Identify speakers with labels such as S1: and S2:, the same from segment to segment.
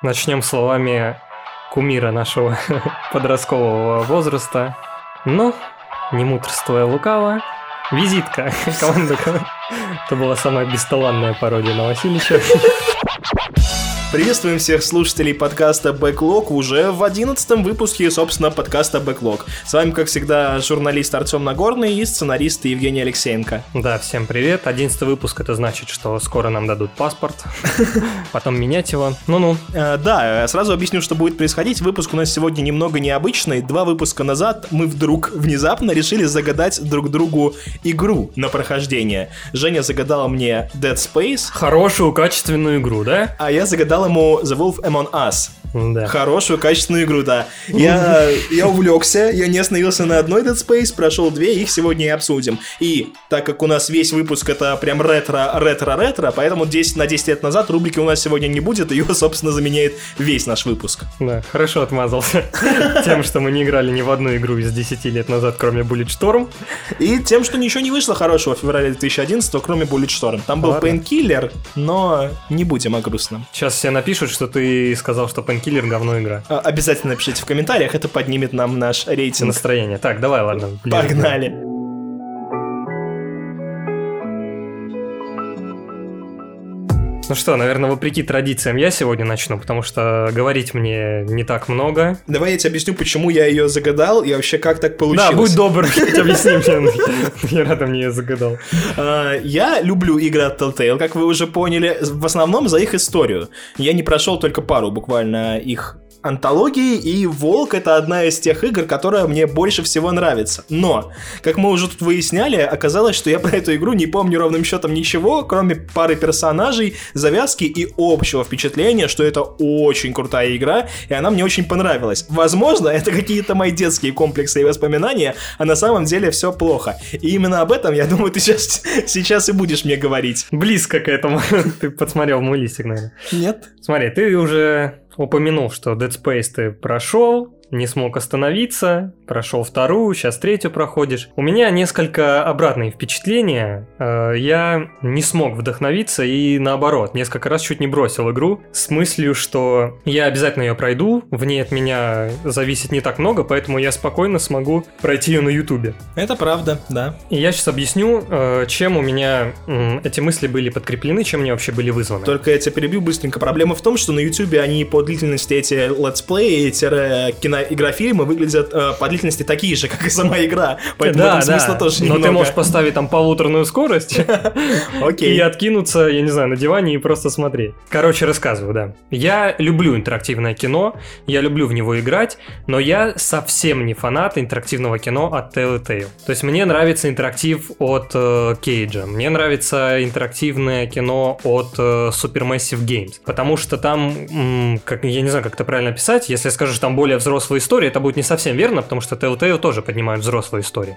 S1: Начнем словами кумира нашего подросткового возраста. Ну, не мудрствуя лукаво, визитка команды. Это была самая бесталанная пародия на Васильевича.
S2: Приветствуем всех слушателей подкаста Backlog уже в одиннадцатом выпуске, собственно, подкаста Backlog. С вами, как всегда, журналист Артем Нагорный и сценарист Евгений Алексеенко.
S1: Да, всем привет. Одиннадцатый выпуск, это значит, что скоро нам дадут паспорт, потом менять его. Ну-ну.
S2: Э, да, сразу объясню, что будет происходить. Выпуск у нас сегодня немного необычный. Два выпуска назад мы вдруг внезапно решили загадать друг другу игру на прохождение. Женя загадала мне Dead Space.
S1: Хорошую, качественную игру, да?
S2: А я загадал ему The Wolf Among Us.
S1: Да.
S2: Хорошую, качественную игру, да. Я, я увлекся, я не остановился на одной Dead Space, прошел две, их сегодня и обсудим. И так как у нас весь выпуск это прям ретро, ретро, ретро, поэтому 10 на 10 лет назад рубрики у нас сегодня не будет, ее, собственно, заменяет весь наш выпуск.
S1: Да, хорошо отмазался тем, что мы не играли ни в одну игру из 10 лет назад, кроме Bulletstorm.
S2: И тем, что ничего не вышло хорошего в феврале 2011, кроме Bulletstorm. Там был. Painkiller, но не будем о грустном.
S1: Сейчас все напишут, что ты сказал, что Painkiller говно игра.
S2: А, Обязательно напишите в комментариях, это поднимет нам наш рейтинг.
S1: Настроение. Так, давай, ладно. ближе.
S2: Погнали.
S1: Ну что, наверное, вопреки традициям я сегодня начну, потому что говорить мне не так много.
S2: Давай я тебе объясню, почему я ее загадал и вообще как так получилось.
S1: Да, будь добр, объясни мне. Я рада мне ее загадал.
S2: А, Я люблю игры от Telltale, как вы уже поняли, в основном за их историю. Я не прошел только пару буквально их антологии, и Волк это одна из тех игр, которая мне больше всего нравится. Но, как мы уже тут выясняли, оказалось, что я про эту игру не помню ровным счетом ничего, кроме пары персонажей, завязки и общего впечатления, что это очень крутая игра, и она мне очень понравилась. Возможно, это какие-то мои детские комплексы и воспоминания, а на самом деле все плохо. И именно об этом, я думаю, ты сейчас, сейчас и будешь мне говорить.
S1: Близко к этому. Ты подсмотрел мой листик, наверное.
S2: Нет?
S1: Смотри, ты уже упомянул, что Dead Space ты прошел, не смог остановиться, прошел вторую, сейчас третью проходишь. У меня несколько обратные впечатления. Э, Я не смог вдохновиться и наоборот, несколько раз чуть не бросил игру с мыслью, что я обязательно ее пройду, в ней от меня зависит не так много, поэтому я спокойно смогу пройти ее на ютубе.
S2: Это правда, да.
S1: И я сейчас объясню, э, чем у меня эти мысли были подкреплены, чем они вообще были вызваны.
S2: Только я тебя перебью быстренько. Проблема в том, что на YouTube они по длительности эти летсплеи, киноигрофильмы выглядят э, по длительности такие же, как и сама игра. Поэтому в этом смысла тоже
S1: Но
S2: немного.
S1: ты можешь поставить там полуторную скорость и откинуться, я не знаю, на диване и просто смотреть. Короче, рассказываю, да. Я люблю интерактивное кино, я люблю в него играть, но я совсем не фанат интерактивного кино от Telltale. То есть мне нравится интерактив от э, Кейджа, мне нравится интерактивное кино от э, Supermassive Games, потому что там, м, как, я не знаю, как это правильно писать, если я скажу, что там более взрослая история, это будет не совсем верно, потому что Telltale тоже поднимают взрослые истории.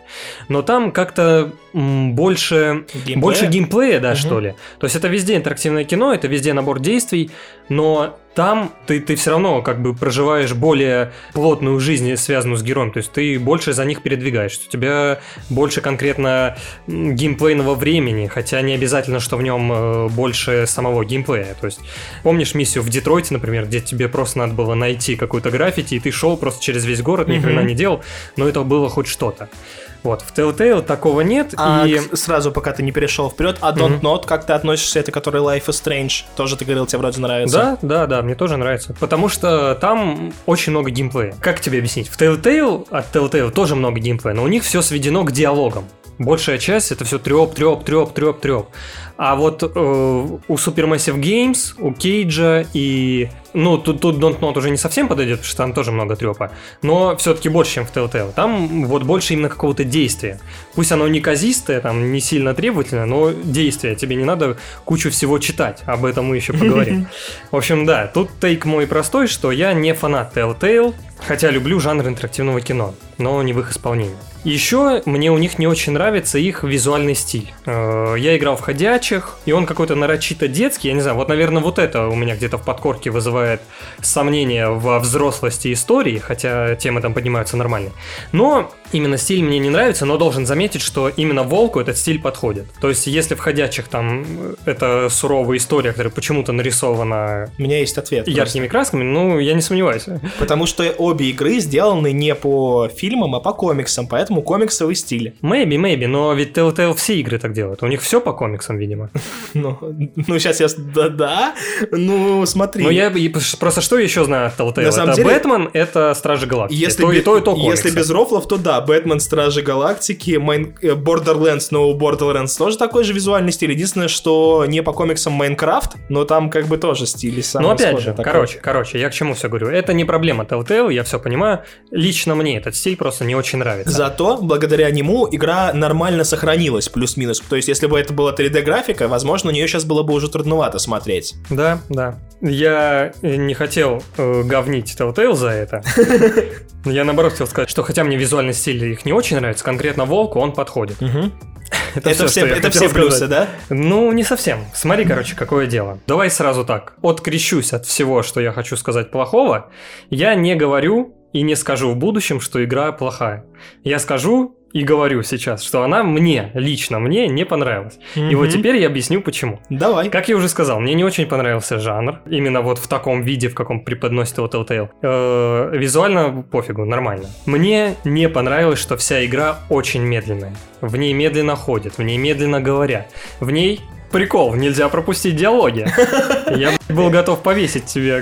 S1: Но там как-то больше
S2: Геймплея?
S1: больше геймплея, да,
S2: Мгм.
S1: что ли. То есть это везде интерактивное кино, это везде набор действий, но там ты, ты все равно как бы проживаешь более плотную жизнь, связанную с героем. То есть ты больше за них передвигаешься. У тебя больше конкретно геймплейного времени, хотя не обязательно, что в нем э, больше самого геймплея. То есть помнишь миссию в Детройте, например, где тебе просто надо было найти какую-то граффити, и ты шел просто через весь город, ни хрена не делал, но это было хоть что-то. Вот, в Telltale такого нет,
S2: А
S1: и...
S2: сразу, пока ты не перешел вперед, а Don't
S1: Мгм.
S2: Not, как ты относишься, это который Life is Strange, тоже ты говорил, тебе вроде нравится.
S1: Да, да, да, мне тоже нравится. Потому что там очень много геймплея. Как тебе объяснить? В Telltale, от Telltale тоже много геймплея, но у них все сведено к диалогам. Большая часть это все треп, треп, треп, треп, треп. А вот э, у Supermassive Games, у Кейджа и... Ну, тут, тут Don't Not уже не совсем подойдет, потому что там тоже много трепа. Но все-таки больше, чем в Telltale. Там вот больше именно какого-то действия. Пусть оно неказистое, там не сильно требовательное, но действие. Тебе не надо кучу всего читать. Об этом мы еще поговорим. В общем, да, тут тейк мой простой, что я не фанат Telltale, хотя люблю жанр интерактивного кино, но не в их исполнении. Еще мне у них не очень нравится их визуальный стиль. Э, Я играл в Ходячего, ходячих, и он какой-то нарочито детский, я не знаю, вот, наверное, вот это у меня где-то в подкорке вызывает сомнения во взрослости истории, хотя темы там поднимаются нормально. Но именно стиль мне не нравится, но должен заметить, что именно Волку этот стиль подходит. То есть, если в «Ходячих» там э, это суровая история, которая почему-то нарисована
S2: У меня есть ответ.
S1: яркими красками, ну, я не сомневаюсь.
S2: просто. Потому что обе игры сделаны не по фильмам, а по комиксам, поэтому комиксовый стиль.
S1: Maybe, maybe, но ведь Telltale все игры так делают. У них все по комиксам, видимо.
S2: Ну, ну сейчас я... Да-да. Ну, смотри.
S1: Но я просто что еще знаю от Telltale? Это Бэтмен, это Стражи Галактики.
S2: Если,
S1: то, и то, и то комиксы.
S2: если без рофлов, то да, Бэтмен, Стражи Галактики, Mine... э, Borderlands, но Borderlands тоже такой же визуальный стиль. Единственное, что не по комиксам Minecraft, но там как бы тоже стиль самый
S1: Ну, опять же,
S2: такой.
S1: короче, короче, я к чему все говорю. Это не проблема Telltale, я все понимаю. Лично мне этот стиль просто не очень нравится.
S2: Зато, благодаря нему, игра нормально сохранилась, плюс-минус. То есть, если бы это была 3D-графика, возможно, на нее сейчас было бы уже трудновато смотреть.
S1: Да, да. Я э, не хотел э, говнить Telltale за это. Я наоборот хотел сказать, что хотя мне визуальный стиль их не очень нравится, конкретно Волку он подходит.
S2: Это,
S1: всё,
S2: все,
S1: я
S2: это все плюсы, да?
S1: Ну, не совсем. Смотри, короче, какое дело. Давай сразу так. Открещусь от всего, что я хочу сказать плохого. Я не говорю и не скажу в будущем, что игра плохая. Я скажу и говорю сейчас, что она мне, лично мне, не понравилась. И вот теперь я объясню почему.
S2: Давай.
S1: Как я уже сказал, мне не очень понравился жанр, именно вот в таком виде, в каком преподносит его Telltale. Э, визуально пофигу, нормально. Мне не понравилось, что вся игра очень медленная. В ней медленно ходят, в ней медленно говорят. В ней Прикол, нельзя пропустить диалоги. Я был готов повесить тебе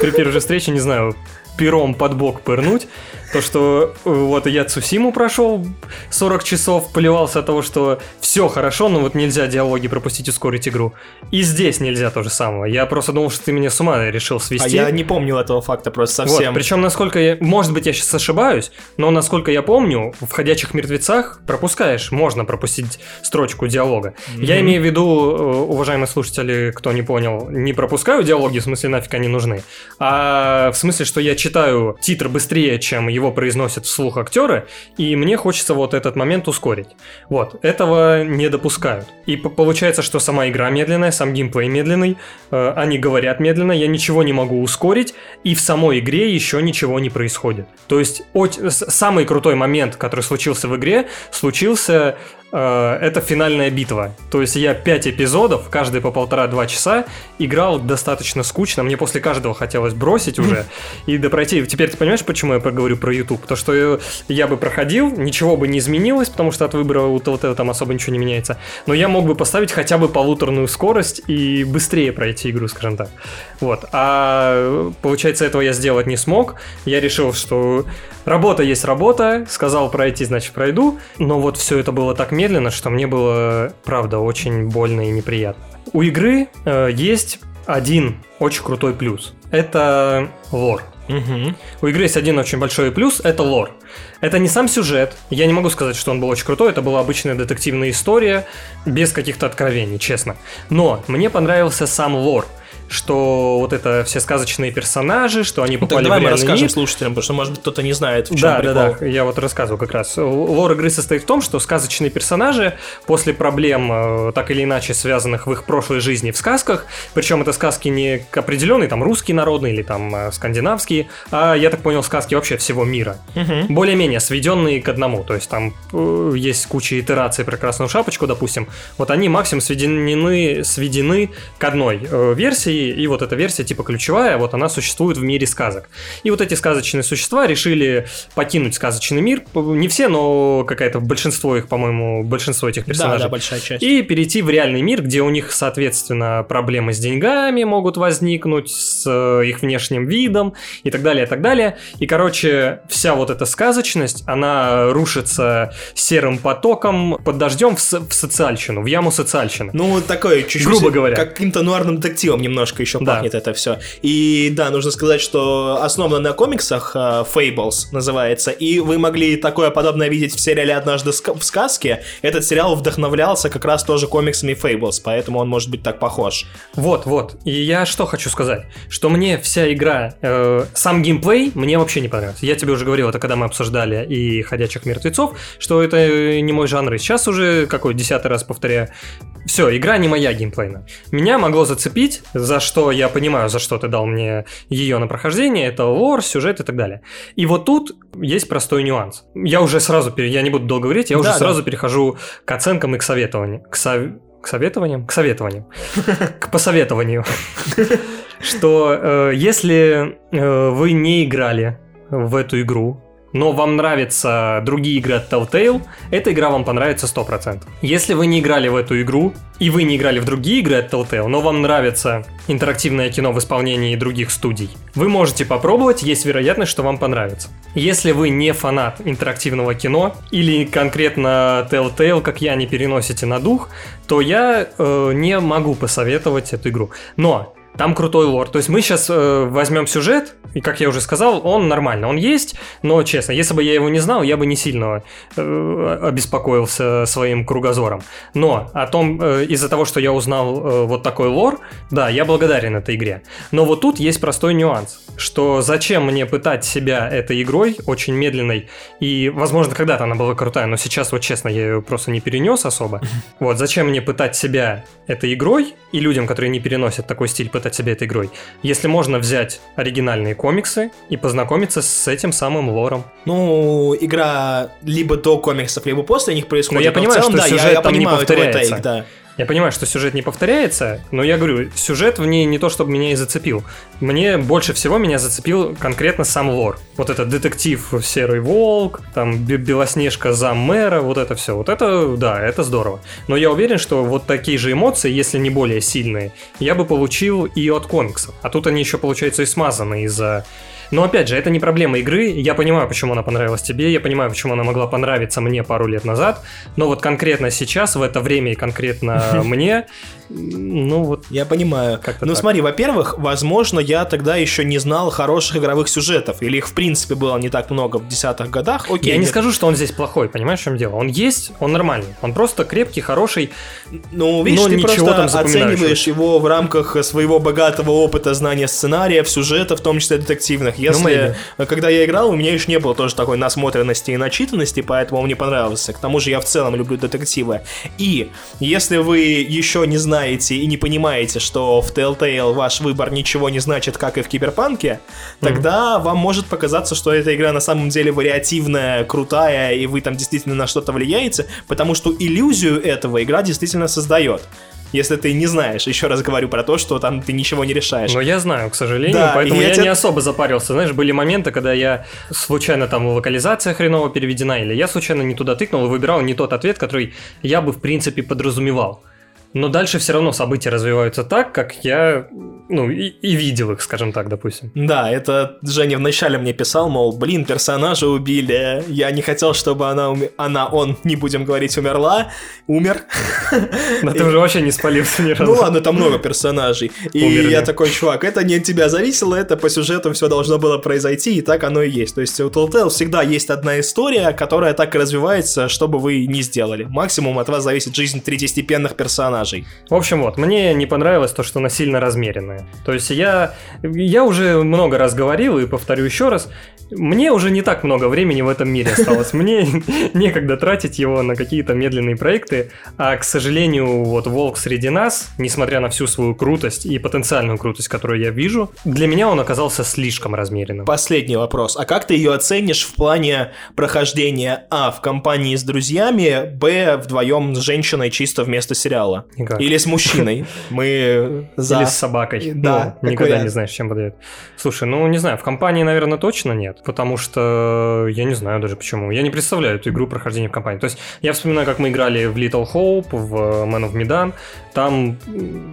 S1: при первой же встрече, не знаю, пером под бок пырнуть. То, что э, вот я Цусиму прошел 40 часов, поливался от того, что все хорошо, но вот нельзя диалоги пропустить, ускорить игру. И здесь нельзя то же самое. Я просто думал, что ты меня с ума решил
S2: А
S1: свести.
S2: я не помнил этого факта просто
S1: Вот,
S2: совсем.
S1: причем, насколько я... Может быть, я сейчас ошибаюсь, но насколько я помню, в «Ходячих мертвецах» пропускаешь, можно пропустить строчку диалога. Я
S2: Мгм.
S1: имею в виду, э, уважаемые слушатели, кто не понял, не пропускаю диалоги, в смысле, нафиг они нужны, а в смысле, что я читаю титр быстрее, чем его произносят вслух актеры, и мне хочется вот этот момент ускорить. Вот, этого не допускают. И получается, что сама игра медленная, сам геймплей медленный, э, они говорят медленно, я ничего не могу ускорить, и в самой игре еще ничего не происходит. То есть с- самый крутой момент, который случился в игре, случился это финальная битва. То есть я 5 эпизодов, каждый по полтора-два часа, играл достаточно скучно. Мне после каждого хотелось бросить уже и допройти. Теперь ты понимаешь, почему я говорю про YouTube? То, что я- я бы проходил, ничего бы не изменилось, потому что от выбора у Telltale там особо ничего не меняется. Но я мог бы поставить хотя бы полуторную скорость и быстрее пройти игру, скажем так. Вот. А получается, этого я сделать не смог. Я решил, что работа есть работа, сказал пройти, значит пройду. Но вот все это было так медленно, что мне было, правда, очень больно и неприятно. У игры э, есть один очень крутой плюс. Это лор.
S2: Мгм.
S1: У игры есть один очень большой плюс, это лор. Это не сам сюжет, я не могу сказать, что он был очень крутой, это была обычная детективная история, без каких-то откровений, честно. Но мне понравился сам лор, что вот это все сказочные персонажи, что они
S2: Ну, так
S1: попали
S2: давай
S1: в
S2: мы расскажем
S1: мир.
S2: слушателям, потому что, может быть, кто-то не знает, в чем
S1: Да,
S2: прикол.
S1: да, да, я вот рассказывал как раз. Лор игры состоит в том, что сказочные персонажи после проблем, э, так или иначе связанных в их прошлой жизни в сказках, причем это сказки не к определенной, там, русские народные или там э, скандинавские, а, я так понял, сказки вообще всего мира.
S2: Мгм.
S1: Более-менее сведенные к одному, то есть там э, есть куча итераций про Красную Шапочку, допустим, вот они максимум сведены, сведены к одной версии, и вот эта версия типа ключевая, вот она существует в мире сказок. И вот эти сказочные существа решили покинуть сказочный мир, не все, но какая-то большинство их, по-моему, большинство этих
S2: Да,
S1: персонажей.
S2: да, большая часть.
S1: И перейти в реальный мир, где у них, соответственно, проблемы с деньгами могут возникнуть, с э, их внешним видом и так далее, и так далее. И, короче, вся вот эта сказочность, она рушится серым потоком под дождем в, в социальщину, в яму социальщины.
S2: Ну, такой чуть-чуть...
S1: Грубо говоря.
S2: Как каким-то нуарным детективом немножко немножко еще
S1: Да.
S2: пахнет это все. И да, нужно сказать, что основано на комиксах э, Fables называется, и вы могли такое подобное видеть в сериале «Однажды в сказке». Этот сериал вдохновлялся как раз тоже комиксами Fables, поэтому он может быть так похож.
S1: Вот, вот. И я что хочу сказать, что мне вся игра, э, сам геймплей мне вообще не понравился. Я тебе уже говорил, это когда мы обсуждали и «Ходячих мертвецов», что это э, не мой жанр. И сейчас уже, какой, десятый раз повторяю, все, игра не моя геймплейная. Меня могло зацепить, за что я понимаю, за что ты дал мне ее на прохождение, это лор, сюжет и так далее. И вот тут есть простой нюанс. Я уже сразу, пере- я не буду долго говорить, я уже
S2: Да,
S1: сразу перехожу к оценкам и к советованиям. К, сов- к советованиям? К советованиям. К посоветованию. Что э, если э, вы не играли в эту игру, но вам нравятся другие игры от Telltale, эта игра вам понравится 100%. Если вы не играли в эту игру, и вы не играли в другие игры от Telltale, но вам нравится интерактивное кино в исполнении других студий, вы можете попробовать, есть вероятность, что вам понравится. Если вы не фанат интерактивного кино, или конкретно Telltale, как я, не переносите на дух, то я э, не могу посоветовать эту игру. Но там крутой лор. То есть мы сейчас возьмем сюжет, и как я уже сказал, он нормально, он есть, но честно, если бы я его не знал, я бы не сильно э, обеспокоился своим кругозором. Но о том, э, из-за того, что я узнал э, вот такой лор, да, я благодарен этой игре. Но вот тут есть простой нюанс, что зачем мне пытать себя этой игрой, очень медленной, и, возможно, когда-то она была крутая, но сейчас, вот честно, я ее просто не перенес особо. Вот, зачем мне пытать себя этой игрой, и людям, которые не переносят такой стиль, пытать себя этой игрой, если можно взять оригинальные комиксы и познакомиться с этим самым лором.
S2: Ну, игра либо до комиксов, либо после них происходит.
S1: Но я
S2: в
S1: понимаю,
S2: целом,
S1: что
S2: да, я-
S1: сюжет
S2: я,
S1: там не
S2: понимаю твой
S1: повторяется.
S2: тейк, да.
S1: Я понимаю, что сюжет не повторяется, но я говорю, сюжет в ней не то, чтобы меня и зацепил. Мне больше всего меня зацепил конкретно сам лор. Вот этот детектив Серый Волк, там Бе- Белоснежка за мэра, вот это все. Вот это, да, это здорово. Но я уверен, что вот такие же эмоции, если не более сильные, я бы получил и от комиксов. А тут они еще, получается, и смазаны из-за но опять же, это не проблема игры. Я понимаю, почему она понравилась тебе, я понимаю, почему она могла понравиться мне пару лет назад. Но вот конкретно сейчас, в это время и конкретно мне, ну вот
S2: Я понимаю.
S1: Как-то
S2: ну
S1: так.
S2: смотри, во-первых, возможно, я тогда еще не знал хороших игровых сюжетов, или их в принципе было не так много в десятых годах. Окей,
S1: я не
S2: нет.
S1: скажу, что он здесь плохой, понимаешь, в чем дело? Он есть, он нормальный, он просто крепкий, хороший.
S2: Ну, видишь,
S1: Но
S2: ты
S1: ничего
S2: просто оцениваешь его в рамках своего богатого опыта знания сценариев, сюжета, в том числе детективных. Если, когда я играл, у меня еще не было тоже такой насмотренности и начитанности, поэтому он мне понравился. К тому же я в целом люблю детективы. И если вы еще не знаете и не понимаете, что в Telltale ваш выбор ничего не значит, как и в Киберпанке, тогда вам может показаться, что эта игра на самом деле вариативная, крутая, и вы там действительно на что-то влияете, потому что иллюзию этого игра действительно создает. Если ты не знаешь, еще раз говорю про то, что там ты ничего не решаешь.
S1: Но я знаю, к сожалению,
S2: Да,
S1: поэтому
S2: я
S1: я,
S2: тебе-
S1: не особо запарился. Знаешь, были моменты, когда я случайно там локализация хреново переведена, или я случайно не туда тыкнул и выбирал не тот ответ, который я бы в принципе подразумевал. Но дальше все равно события развиваются так, как я, ну, и, и видел их, скажем так, допустим.
S2: Да, это Женя вначале мне писал, мол, блин, персонажа убили, я не хотел, чтобы она, уме- она, он, не будем говорить, умерла, умер.
S1: Да ты уже вообще не спалился ни разу.
S2: Ну ладно, там много персонажей. И я такой, чувак, это не от тебя зависело, это по сюжету все должно было произойти, и так оно и есть. То есть у Telltale всегда есть одна история, которая так и развивается, что бы вы ни сделали. Максимум от вас зависит жизнь третьестепенных персонажей.
S1: В общем, вот, мне не понравилось то, что она сильно размеренная. То есть я, я уже много раз говорил и повторю еще раз, мне уже не так много времени в этом мире осталось. Мне некогда тратить его на какие-то медленные проекты, а, к сожалению, вот «Волк среди нас», несмотря на всю свою крутость и потенциальную крутость, которую я вижу, для меня он оказался слишком размеренным.
S2: Последний вопрос. А как ты ее оценишь в плане прохождения А в компании с друзьями, Б вдвоем с женщиной чисто вместо сериала?
S1: Никак.
S2: Или с мужчиной? Мы за...
S1: Или с собакой.
S2: Да,
S1: Ну, никогда
S2: какой
S1: не знаешь, чем подойдет. Слушай, ну не знаю, в компании, наверное, точно нет. Потому что я не знаю даже почему. Я не представляю эту игру прохождения в компании. То есть я вспоминаю, как мы играли в Little Hope, в Man of Medan. Там,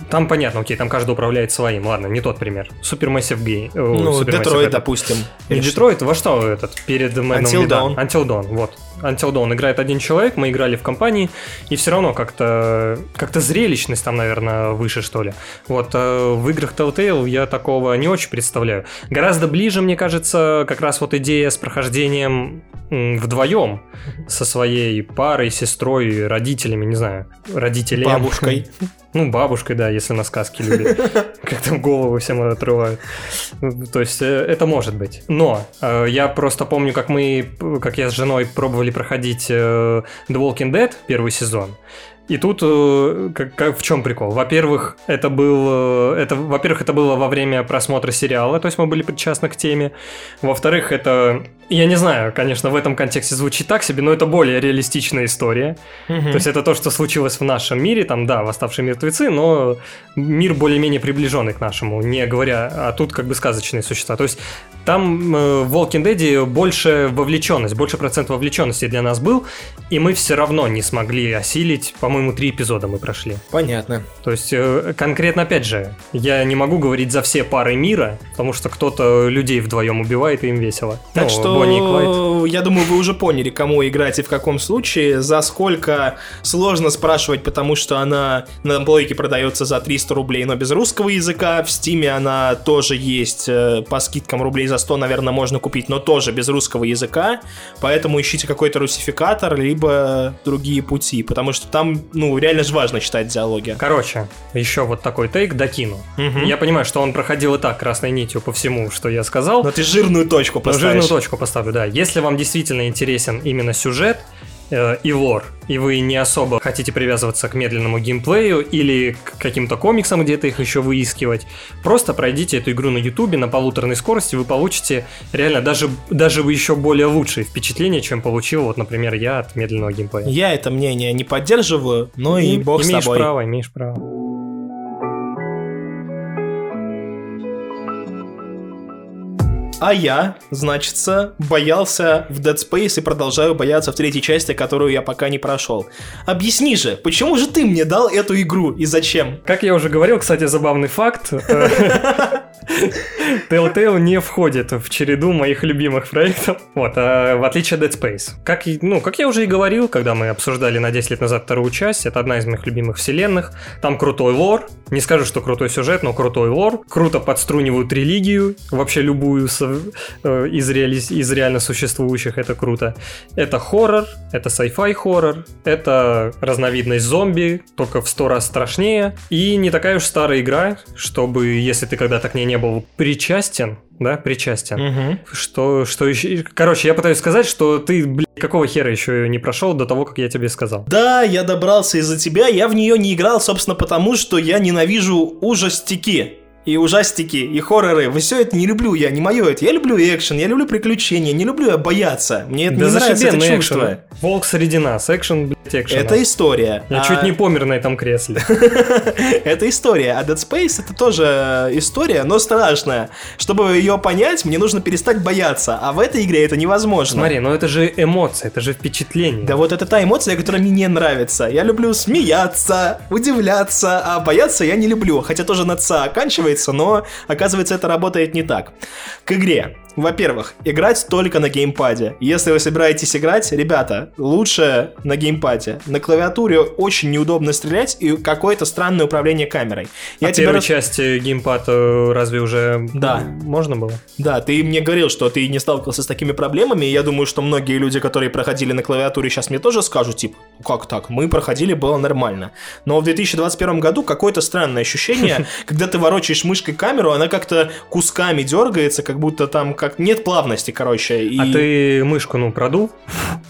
S1: там понятно, окей, там каждый управляет своим. Ладно, не тот пример. Supermassive Game.
S2: Ну, Детройт, допустим.
S1: Не Детройт, во что этот? Перед Man of
S2: Until
S1: Medan.
S2: Dawn.
S1: Until Dawn, вот. Until Dawn играет один человек, мы играли в компании, и все равно как-то как зрелищность там, наверное, выше, что ли. Вот э, в играх Telltale я такого не очень представляю. Гораздо ближе, мне кажется, как раз вот идея с прохождением вдвоем со своей парой, сестрой, родителями, не знаю, родителями.
S2: Бабушкой.
S1: Ну, бабушкой, да, если на сказки любит. Как там голову всем отрывают. То есть э, это может быть. Но э, я просто помню, как мы, как я с женой пробовали проходить э, The Walking Dead первый сезон. И тут как, как, в чем прикол? Во-первых, это был, это, во-первых, это было во время просмотра сериала, то есть мы были причастны к теме. Во-вторых, это я не знаю, конечно, в этом контексте звучит так себе, но это более реалистичная история. Угу. То есть это то, что случилось в нашем мире, там, да, восставшие мертвецы, но мир более-менее приближенный к нашему, не говоря, а тут как бы сказочные существа. То есть там э, в Walking Dead больше вовлеченность, больше процент вовлеченности для нас был, и мы все равно не смогли осилить, по-моему, три эпизода мы прошли.
S2: Понятно.
S1: То есть э, конкретно, опять же, я не могу говорить за все пары мира, потому что кто-то людей вдвоем убивает, и им весело.
S2: Так ну, что Бонни и Клайд. Я думаю, вы уже поняли, кому играть и в каком случае. За сколько сложно спрашивать, потому что она на плойке продается за 300 рублей, но без русского языка. В Стиме она тоже есть э, по скидкам рублей за 100, наверное, можно купить, но тоже без русского языка. Поэтому ищите какой-то русификатор, либо другие пути, потому что там, ну, реально же важно читать диалоги.
S1: Короче, еще вот такой тейк докину. Угу. Я понимаю, что он проходил и так красной нитью по всему, что я сказал.
S2: Но ты жирную точку поставишь. Но
S1: жирную точку поставлю, да. Если вам действительно интересен именно сюжет, э, и лор, и вы не особо хотите привязываться к медленному геймплею или к каким-то комиксам, где-то их еще выискивать, просто пройдите эту игру на ютубе на полуторной скорости, вы получите реально даже, даже еще более лучшие впечатления, чем получил, вот, например, я от медленного геймплея.
S2: Я это мнение не поддерживаю, но и, и бог
S1: с тобой.
S2: Имеешь
S1: право, имеешь право.
S2: А я, значится, боялся в Dead Space и продолжаю бояться в третьей части, которую я пока не прошел. Объясни же, почему же ты мне дал эту игру и зачем?
S1: Как я уже говорил, кстати, забавный факт. Telltale не входит в череду моих любимых проектов, вот, а, в отличие от Dead Space. Как, ну, как я уже и говорил, когда мы обсуждали на 10 лет назад вторую часть, это одна из моих любимых вселенных. Там крутой лор, не скажу, что крутой сюжет, но крутой лор. Круто подструнивают религию, вообще любую э, из, реали... из реально существующих, это круто. Это хоррор, это sci-fi хоррор, это разновидность зомби, только в сто раз страшнее. И не такая уж старая игра, чтобы, если ты когда-то к ней не был причастен, да, причастен. Угу. Что, что еще... Короче, я пытаюсь сказать, что ты, блин, какого хера еще не прошел до того, как я тебе сказал.
S2: Да, я добрался из-за тебя, я в нее не играл, собственно, потому что я ненавижу ужастики и ужастики, и хорроры. Все это не люблю я, не мое это. Я люблю экшен, я люблю приключения, не люблю я бояться. Мне это да не нравится, это чувство. Экшен.
S1: Волк среди нас, экшен, блядь, экшен.
S2: Это история.
S1: Я а... чуть не помер на этом кресле.
S2: это история. А Dead Space это тоже история, но страшная. Чтобы ее понять, мне нужно перестать бояться. А в этой игре это невозможно.
S1: Смотри, но это же эмоция, это же впечатление.
S2: Да вот это та эмоция, которая мне не нравится. Я люблю смеяться, удивляться, а бояться я не люблю. Хотя тоже на ца оканчивается оказывается, но оказывается это работает не так. К игре. Во-первых, играть только на геймпаде. Если вы собираетесь играть, ребята, лучше на геймпаде. На клавиатуре очень неудобно стрелять и какое-то странное управление камерой.
S1: Я а тебе первой раз... части геймпад э, разве уже да. можно было?
S2: Да, ты мне говорил, что ты не сталкивался с такими проблемами, и я думаю, что многие люди, которые проходили на клавиатуре, сейчас мне тоже скажут, типа, как так, мы проходили, было нормально. Но в 2021 году какое-то странное ощущение, когда ты ворочаешь мышкой камеру, она как-то кусками дергается, как будто там как нет плавности, короче.
S1: И... А ты мышку, ну, продул?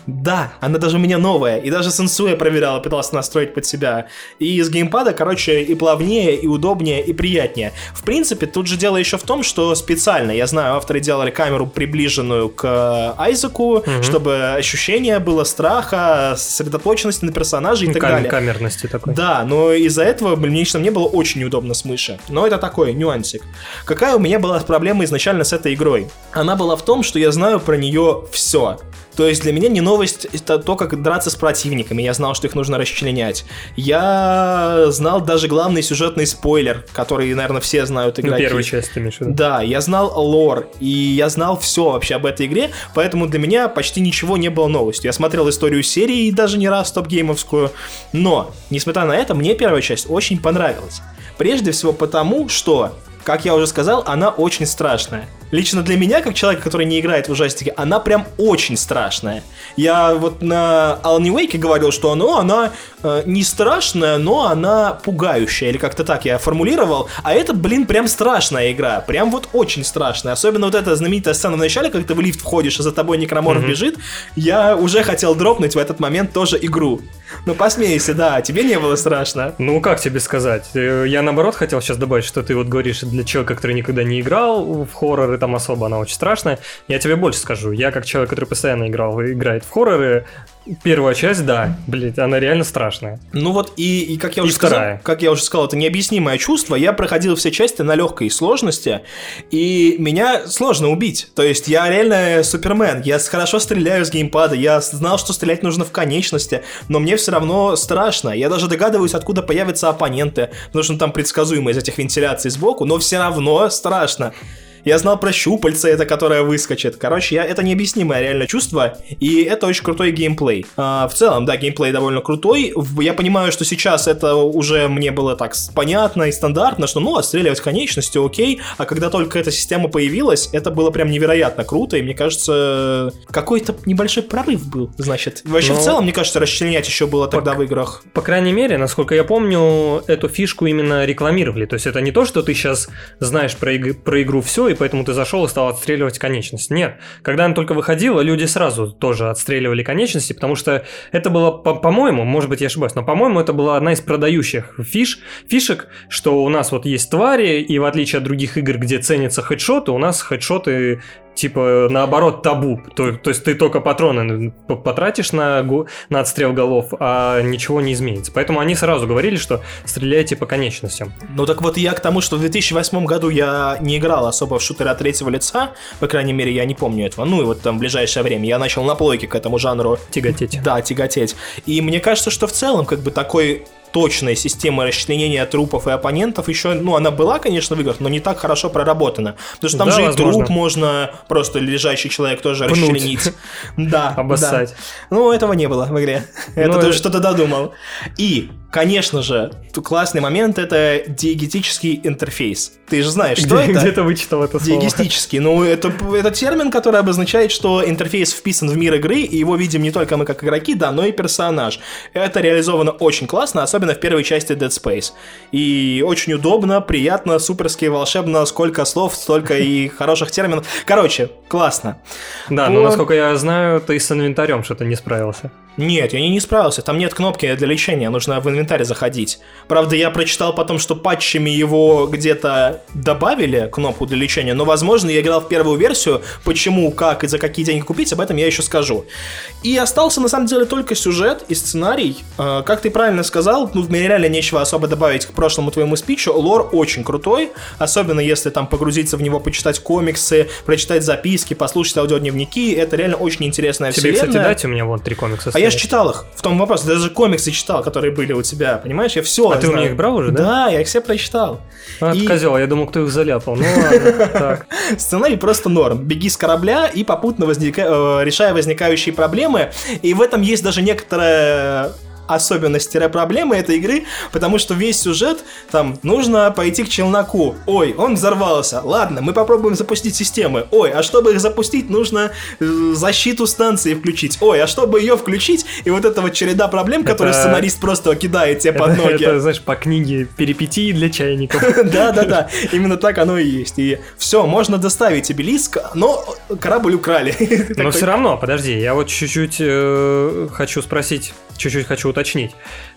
S2: Да, она даже у меня новая. И даже сенсу я проверял, пытался настроить под себя. И с геймпада, короче, и плавнее, и удобнее, и приятнее. В принципе, тут же дело еще в том, что специально, я знаю, авторы делали камеру приближенную к Айзеку, угу. чтобы ощущение было страха, сосредоточенности на персонаже и так Кам- далее.
S1: Камерности такой.
S2: Да, но из-за этого мне лично мне было очень неудобно с мыши. Но это такой нюансик. Какая у меня была проблема изначально с этой игрой? Она была в том, что я знаю про нее все. То есть для меня не новость это то, как драться с противниками. Я знал, что их нужно расчленять. Я знал даже главный сюжетный спойлер, который, наверное, все знают
S1: Ну,
S2: игроки.
S1: первую часть ты имеешь.
S2: Да, я знал лор, и я знал все вообще об этой игре, поэтому для меня почти ничего не было новостью. Я смотрел историю серии, и даже не раз топ-геймовскую, но, несмотря на это, мне первая часть очень понравилась. Прежде всего потому, что, как я уже сказал, она очень страшная. Лично для меня, как человека, который не играет в ужастики, она прям очень страшная. Я вот на Alan Wake говорил, что оно, она э, не страшная, но она пугающая, или как-то так я формулировал. А это, блин, прям страшная игра, прям вот очень страшная. Особенно вот эта знаменитая сцена в начале, когда ты в лифт входишь, а за тобой некроморф бежит. Я уже хотел дропнуть в этот момент тоже игру. Ну, посмейся, да, тебе не было страшно.
S1: Ну, как тебе сказать? Э, Я, наоборот, хотел сейчас добавить, что ты вот говоришь для человека, который никогда не играл в хорроры, там особо она очень страшная. Я тебе больше скажу. Я, как человек, который постоянно играл и играет в хорроры, первая часть, да, блядь, она реально страшная.
S2: Ну вот и, и как я
S1: И
S2: уже сказал,
S1: вторая.
S2: как я уже сказал, это необъяснимое чувство. Я проходил все части на легкой сложности, и меня сложно убить. То есть я реально супермен. Я хорошо стреляю с геймпада, я знал, что стрелять нужно в конечности, но мне все равно страшно. Я даже догадываюсь, откуда появятся оппоненты, потому что там предсказуемо из этих вентиляций сбоку, но все равно страшно. Я знал про щупальца, это которое выскочит. Короче, я, это необъяснимое реально чувство, и это очень крутой геймплей. А, в целом, да, геймплей довольно крутой. Я понимаю, что сейчас это уже мне было так понятно и стандартно, что ну, отстреливать конечностью, окей. А когда только эта система появилась, это было прям невероятно круто, и мне кажется, какой-то небольшой прорыв был, значит. Вообще,
S1: Ну,
S2: в целом, мне кажется, расчленять еще было тогда в играх.
S1: По крайней мере, насколько я помню, эту фишку именно рекламировали. То есть это не то, что ты сейчас знаешь про, иг- про игру все, и поэтому ты зашел и стал отстреливать конечность. Нет. Когда она только выходила, люди сразу тоже отстреливали конечности, потому что это было, по- по-моему, может быть, я ошибаюсь, но, по-моему, это была одна из продающих фиш, фишек, что у нас вот есть твари, и в отличие от других игр, где ценятся хедшоты, у нас хедшоты типа наоборот табу. То, то есть ты только патроны потратишь на, на отстрел голов, а ничего не изменится. Поэтому они сразу говорили, что стреляйте по конечностям.
S2: Ну так вот я к тому, что в 2008 году я не играл особо в шутеры от третьего лица, по крайней мере, я не помню этого. Ну и вот там в ближайшее время я начал на плойке к этому жанру,
S1: Тяготеть.
S2: да, тяготеть. И мне кажется, что в целом как бы такой точной системы расчленения трупов и оппонентов еще, ну, она была, конечно, в играх, но не так хорошо проработана. Потому что там
S1: Да,
S2: же и
S1: возможно.
S2: труп можно просто лежащий человек тоже
S1: Пнуть.
S2: расчленить. Да,
S1: Обоссать.
S2: да. Ну, этого не было в игре. Это
S1: Ну,
S2: ты
S1: э-
S2: что-то додумал. И, конечно же, классный момент это диегетический интерфейс. Ты же знаешь, что
S1: Где,
S2: это?
S1: где-то вычитал это слово.
S2: Диегестический. Ну, это, это термин, который обозначает, что интерфейс вписан в мир игры, и его видим не только мы как игроки, да, но и персонаж. Это реализовано очень классно, особенно в первой части Dead Space. И очень удобно, приятно, суперски, волшебно, сколько слов, столько и хороших терминов. Короче, классно.
S1: Да, но
S2: Вот.
S1: насколько я знаю, ты с инвентарем что-то не справился.
S2: Нет, я не, не справился, там нет кнопки для лечения, нужно в инвентарь заходить. Правда, я прочитал потом, что патчами его где-то добавили кнопку для лечения, но, возможно, я играл в первую версию, почему, как и за какие деньги купить, об этом я еще скажу. И остался, на самом деле, только сюжет и сценарий. Э, Как ты правильно сказал, ну, мне реально нечего особо добавить к прошлому твоему спичу, лор очень крутой, особенно если там погрузиться в него, почитать комиксы, прочитать записки, послушать аудиодневники, это реально очень интересная
S1: Тебе,
S2: вселенная.
S1: кстати, дать у меня вот три комикса.
S2: А я же читал их. В том вопрос. Даже комиксы читал, которые были у тебя. Понимаешь, я все.
S1: А ты у меня их брал уже, да?
S2: Да, я их все прочитал.
S1: А,
S2: И-
S1: козел, я думал, кто их заляпал. Ну ладно, так.
S2: Сценарий просто норм. Беги с корабля и попутно возника- э, решая возникающие проблемы. И в этом есть даже некоторая особенность проблемы этой игры, потому что весь сюжет там нужно пойти к челноку. Ой, он взорвался. Ладно, мы попробуем запустить системы. Ой, а чтобы их запустить, нужно э, защиту станции включить. Ой, а чтобы ее включить, и вот эта вот череда проблем, которые
S1: Это-
S2: сценарист просто кидает тебе под ноги.
S1: это, знаешь, по книге перипетии для чайников.
S2: Да, да, да, именно так оно и есть. И все, можно доставить обелиск, но корабль украли.
S1: Но все равно, подожди, я вот чуть-чуть э, хочу спросить, чуть-чуть хочу уточнить.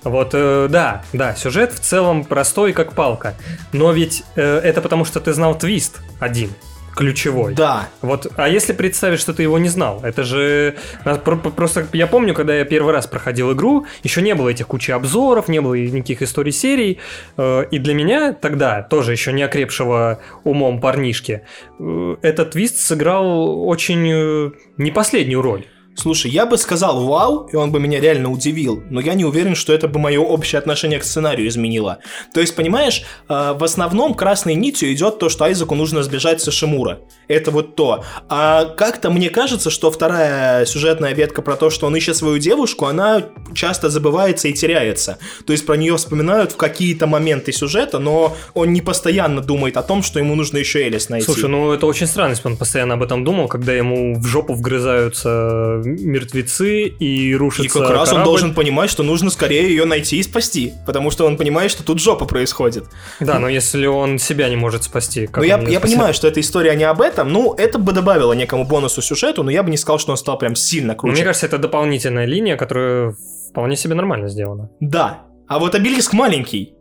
S1: Вот, э, да, да, сюжет в целом простой, как палка. Но ведь э, это потому, что ты знал твист один, ключевой.
S2: Да,
S1: Вот, а если представить, что ты его не знал, это же про- просто я помню, когда я первый раз проходил игру, еще не было этих кучи обзоров, не было никаких историй серий, э, и для меня тогда тоже еще не окрепшего умом парнишки э, этот твист сыграл очень э, не последнюю роль.
S2: Слушай, я бы сказал вау, и он бы меня реально удивил, но я не уверен, что это бы мое общее отношение к сценарию изменило. То есть, понимаешь, э, в основном красной нитью идет то, что Айзеку нужно сбежать со Шимура. Это вот то. А как-то мне кажется, что вторая сюжетная ветка про то, что он ищет свою девушку, она часто забывается и теряется. То есть про нее вспоминают в какие-то моменты сюжета, но он не постоянно думает о том, что ему нужно еще Элис найти.
S1: Слушай, ну это очень странно, если он постоянно об этом думал, когда ему в жопу вгрызаются мертвецы и рушится
S2: И как раз он
S1: корабль.
S2: должен понимать, что нужно скорее ее найти и спасти, потому что он понимает, что тут жопа происходит.
S1: Да, но если он себя не может спасти, как
S2: Ну, я,
S1: он
S2: я понимаю, что эта история не об этом, ну, это бы добавило некому бонусу сюжету, но я бы не сказал, что он стал прям сильно
S1: Но
S2: круче.
S1: Мне кажется, это дополнительная линия, которая вполне себе нормально сделана.
S2: Да. А вот обелиск маленький.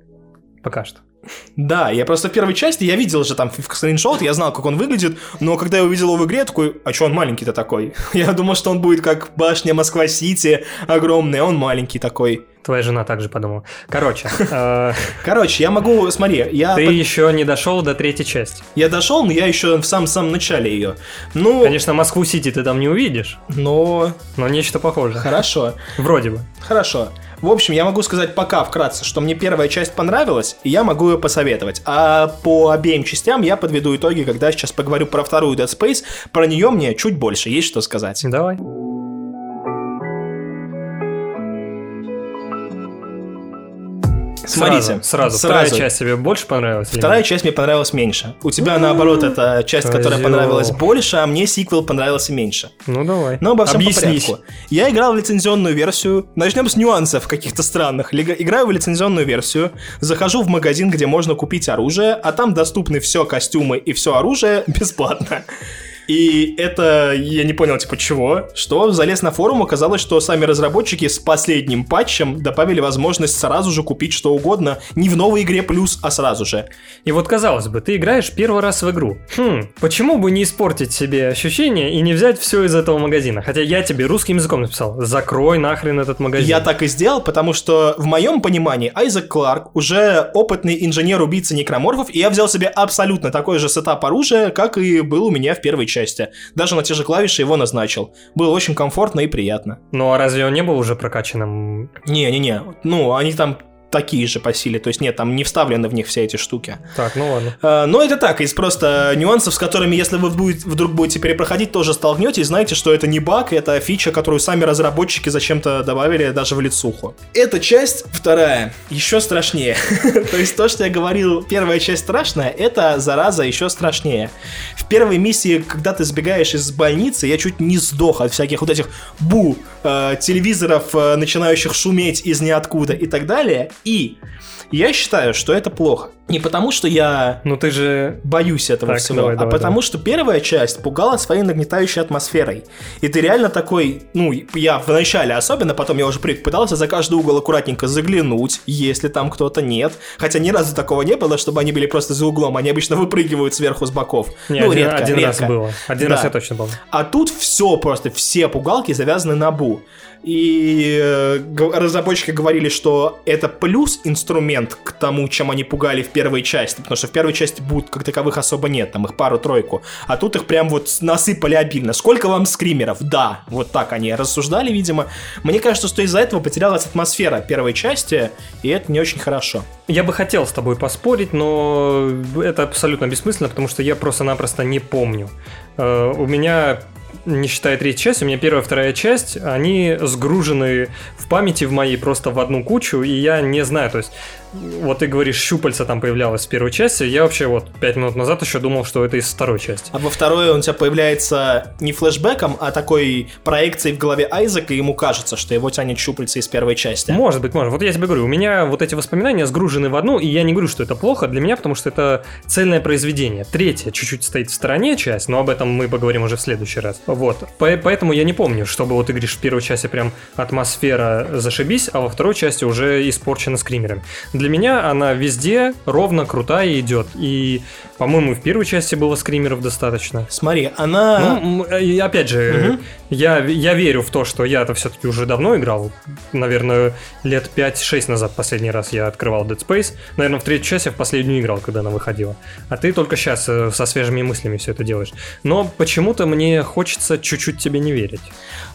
S1: Пока что.
S2: Да, я просто в первой части, я видел же там скриншот, я знал, как он выглядит, но когда я увидел его в игре, такой, а что он маленький-то такой? Я думал, что он будет как башня Москва-Сити, огромный, а он маленький такой.
S1: Твоя жена также подумала. Короче, э,
S2: Короче, я могу, смотри, я,
S1: ты еще не дошел до третьей части.
S2: я дошел, но я еще в самом-самом начале ее. Ну,
S1: Конечно, Москву-Сити ты там не увидишь,
S2: но
S1: но нечто похожее.
S2: хорошо.
S1: Вроде бы.
S2: Хорошо. В общем, я могу сказать пока вкратце, что мне первая часть понравилась, и я могу ее посоветовать. А по обеим частям я подведу итоги, когда сейчас поговорю про вторую Dead Space. Про нее мне чуть больше есть что сказать.
S1: Давай.
S2: Смотрите.
S1: Сразу, сразу. Вторая часть тебе больше понравилась?
S2: Вторая часть мне понравилась меньше. У тебя, наоборот, это часть, которая понравилась больше, а мне сиквел понравился меньше.
S1: Ну давай.
S2: Но обо всем по порядку. Я играл в лицензионную версию. Начнем с нюансов каких-то странных. Играю в лицензионную версию, захожу в магазин, где можно купить оружие, а там доступны все костюмы и все оружие бесплатно. И это я не понял, типа, чего? Что? Залез на форум, оказалось, что сами разработчики с последним патчем добавили возможность сразу же купить что угодно, не в новой игре плюс, а сразу же.
S1: И вот казалось бы, ты играешь первый раз в игру. Хм, почему бы не испортить себе ощущение и не взять все из этого магазина? Хотя я тебе русским языком написал. Закрой нахрен этот магазин.
S2: Я так и сделал, потому что в моем понимании Айзек Кларк уже опытный инженер-убийца некроморфов, и я взял себе абсолютно такой же сетап оружия, как и был у меня в первой части. Даже на те же клавиши его назначил. Было очень комфортно и приятно.
S1: Ну а разве он не был уже прокачанным?
S2: Не-не-не, ну они там такие же по силе, то есть нет, там не вставлены в них все эти штуки.
S1: Так, ну ладно.
S2: А, Но это так, из просто нюансов, с которыми, если вы вдруг будете перепроходить, тоже столкнетесь, знаете, что это не баг, это фича, которую сами разработчики зачем-то добавили даже в лицуху. Эта часть, вторая, еще страшнее. То есть то, что я говорил, первая часть страшная, это, зараза, еще страшнее. В первой миссии, когда ты сбегаешь из больницы, я чуть не сдох от всяких вот этих бу, э, телевизоров, э, начинающих шуметь из ниоткуда и так далее. И я считаю, что это плохо. Не потому, что я
S1: Ну ты же...
S2: боюсь этого
S1: Так,
S2: всего,
S1: давай,
S2: а
S1: давай,
S2: потому
S1: давай.
S2: что первая часть пугала своей нагнетающей атмосферой. И ты реально такой, ну, я в начале особенно, потом я уже привык, пытался за каждый угол аккуратненько заглянуть, если там кто-то нет. Хотя ни разу такого не было, чтобы они были просто за углом, они обычно выпрыгивают сверху с боков.
S1: Не,
S2: ну,
S1: один,
S2: редко,
S1: один раз
S2: редко.
S1: было. Один
S2: Да.
S1: раз я точно помню.
S2: А тут все просто, все пугалки завязаны на бу. И э, разработчики говорили, что это плюс инструмент к тому, чем они пугали в первой части. Потому что в первой части будут как таковых особо нет, там их пару-тройку. А тут их прям вот насыпали обильно. Сколько вам скримеров? Да, вот так они рассуждали, видимо. Мне кажется, что из-за этого потерялась атмосфера первой части, и это не очень хорошо.
S1: Я бы хотел с тобой поспорить, но это абсолютно бессмысленно, потому что я просто-напросто не помню. Э, У меня, не считая третьей части, у меня первая, вторая часть, они сгружены в памяти в моей просто в одну кучу, и я не знаю, то есть вот ты говоришь, щупальца там появлялось в первой части, я вообще вот пять минут назад еще думал, что это из второй части.
S2: А во второй он у тебя появляется не флешбеком, а такой проекцией в голове Айзека, и ему кажется, что его тянет щупальца из первой части.
S1: Может быть, может. Вот я тебе говорю, у меня вот эти воспоминания сгружены в одну, и я не говорю, что это плохо для меня, потому что это цельное произведение. Третья чуть-чуть стоит в стороне часть, но об этом мы поговорим уже в следующий раз. Вот. По- Поэтому я не помню, чтобы вот ты говоришь, в первой части прям атмосфера зашибись, а во второй части уже испорчена скримерами. Для меня она везде ровно крутая идет. И, по-моему, в первой части было скримеров достаточно.
S2: Смотри, она...
S1: Ну, и опять же,
S2: Мгм.
S1: я, я верю в то, что я-то все-таки уже давно играл. Наверное, лет 5-6 назад последний раз я открывал Dead Space. Наверное, в третью часть я в последнюю играл, когда она выходила. А ты только сейчас со свежими мыслями все это делаешь. Но почему-то мне хочется чуть-чуть тебе не верить.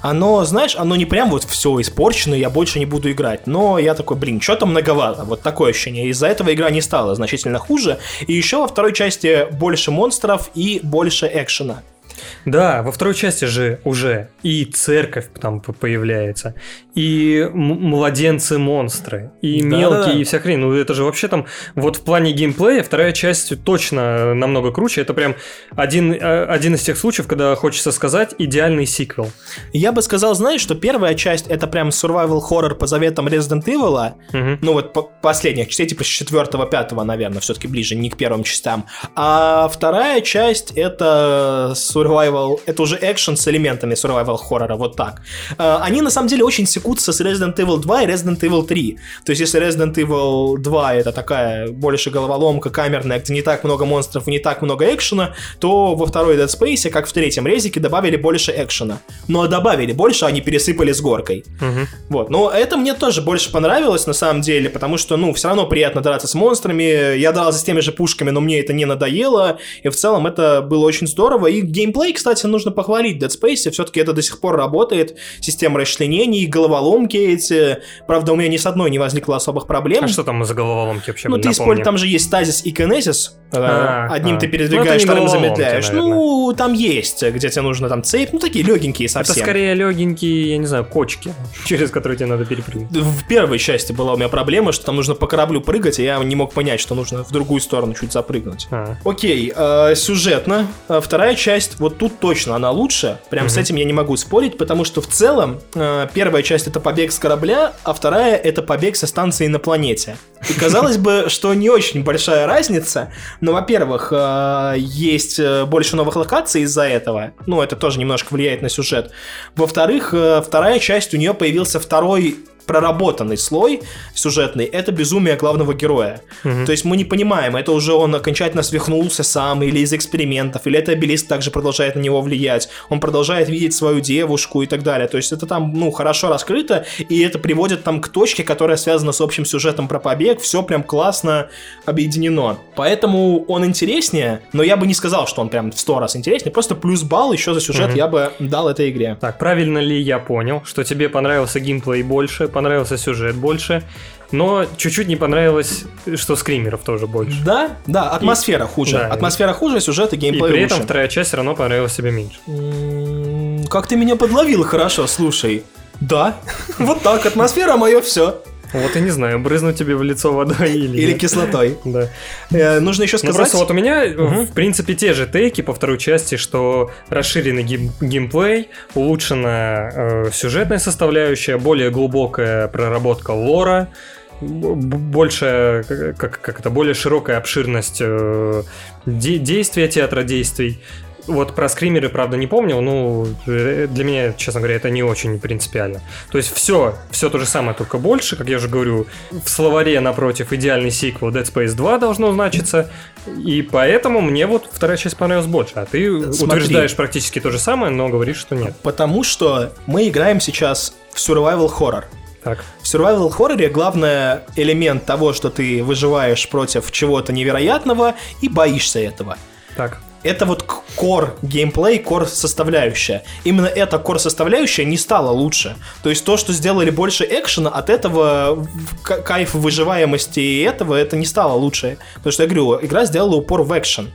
S2: Оно, знаешь, оно не прям вот все испорчено, я больше не буду играть. Но я такой, блин, что-то многовато. Вот такое ощущение. Из-за этого игра не стала значительно хуже. И еще во второй части больше монстров и больше экшена.
S1: Да, во второй части же уже и церковь там появляется, и младенцы-монстры, и
S2: Да-да-да.
S1: мелкие, и вся хрень. Ну, это же вообще там, вот в плане геймплея вторая часть точно намного круче. Это прям один, э, один из тех случаев, когда хочется сказать идеальный сиквел.
S2: Я бы сказал, знаешь, что первая часть это прям survival horror по заветам Resident Evil,
S1: Мгм.
S2: ну вот по- последних частей, типа с четвертого, пятого, наверное, все-таки ближе, не к первым частям. А вторая часть это survival, это уже экшен с элементами survival хоррора, вот так. А, Они на самом деле очень секутся с Resident Evil 2 и Resident Evil 3. То есть если Resident Evil 2 это такая больше головоломка камерная, где не так много монстров и не так много экшена, то во второй Dead Space, как в третьем резике, добавили больше экшена. Но добавили больше, они пересыпали с горкой.
S1: Мгм.
S2: Вот, но это мне тоже больше понравилось на самом деле, потому что, ну, все равно приятно драться с монстрами. Я дрался с теми же пушками, но мне это не надоело, и в целом это было очень здорово. И геймплей, кстати, нужно похвалить Dead Space, все-таки это до сих пор работает. Система расчленений, головоломки эти. Правда, у меня ни с одной не возникло особых проблем.
S1: А что там за головоломки вообще?
S2: Ну, ты используешь, там же есть стазис и кинезис. Э,
S1: А,
S2: Одним
S1: а.
S2: ты
S1: Ну,
S2: передвигаешь,
S1: это
S2: вторым замедляешь.
S1: наверное.
S2: Ну, там есть, где тебе нужно там цепь, ну, такие легенькие
S1: Это
S2: совсем.
S1: скорее легенькие, я не знаю, кочки, через которые тебе надо перепрыгнуть.
S2: В первой части была у меня проблема, что там нужно по кораблю прыгать, и я не мог понять, что нужно в другую сторону чуть запрыгнуть.
S1: А.
S2: Окей, э, сюжетно. Э, вторая часть, вот тут точно она лучше. Прям с этим я не могу спорить, потому что в целом э, первая часть это побег с корабля, а вторая это побег со станции на планете. И казалось бы, что не очень большая разница, но, во-первых, э, есть э, больше новых локаций из-за этого. Ну, это тоже немножко влияет на сюжет. Во-вторых, э, вторая часть, у нее появился второй проработанный слой сюжетный, это безумие главного героя.
S1: Мгм.
S2: То есть мы не понимаем, это уже он окончательно свихнулся сам, или из экспериментов, или это обелиск также продолжает на него влиять, он продолжает видеть свою девушку и так далее. То есть это там, ну, хорошо раскрыто, и это приводит там к точке, которая связана с общим сюжетом про побег, все прям классно объединено. Поэтому он интереснее, но я бы не сказал, что он прям в сто раз интереснее, просто плюс балл еще за сюжет
S1: Мгм.
S2: я бы дал этой игре.
S1: Так, правильно ли я понял, что тебе понравился геймплей больше, понравился сюжет больше, но чуть-чуть не понравилось, что скримеров тоже больше.
S2: Да, да, атмосфера хуже.
S1: да.
S2: атмосфера хуже, сюжет и
S1: И
S2: геймплей
S1: при этом
S2: лучше.
S1: вторая часть все равно понравилась тебе меньше.
S2: Как ты меня подловил хорошо, слушай. Да, вот так, атмосфера мое все.
S1: Вот и не знаю, брызнуть тебе в лицо водой или...
S2: Или кислотой.
S1: Да.
S2: Э, Нужно еще
S1: Ну
S2: сказать...
S1: просто вот у меня, э, в принципе, те же тейки по второй части, что расширенный гейм- геймплей, улучшена э, сюжетная составляющая, более глубокая проработка лора, больше, как- как это, более широкая обширность э, де- действия театра действий. Вот про скримеры, правда, не помнил, ну, э, для меня, честно говоря, это не очень принципиально. То есть все, все то же самое, только больше, как я уже говорю, в словаре напротив идеальный сиквел Dead Space 2 должно значиться, и поэтому мне вот вторая часть понравилась больше, а ты
S2: Смотри.
S1: утверждаешь практически то же самое, но говоришь, что нет.
S2: Потому что мы играем сейчас в survival horror.
S1: Так,
S2: В survival хорроре главный элемент того, что ты выживаешь против чего-то невероятного и боишься этого.
S1: так.
S2: Это вот кор геймплей, кор составляющая. Именно эта кор составляющая не стала лучше. То есть то, что сделали больше экшена, от этого кайф выживаемости и этого, это не стало лучше. Потому что я говорю, игра сделала упор в экшен.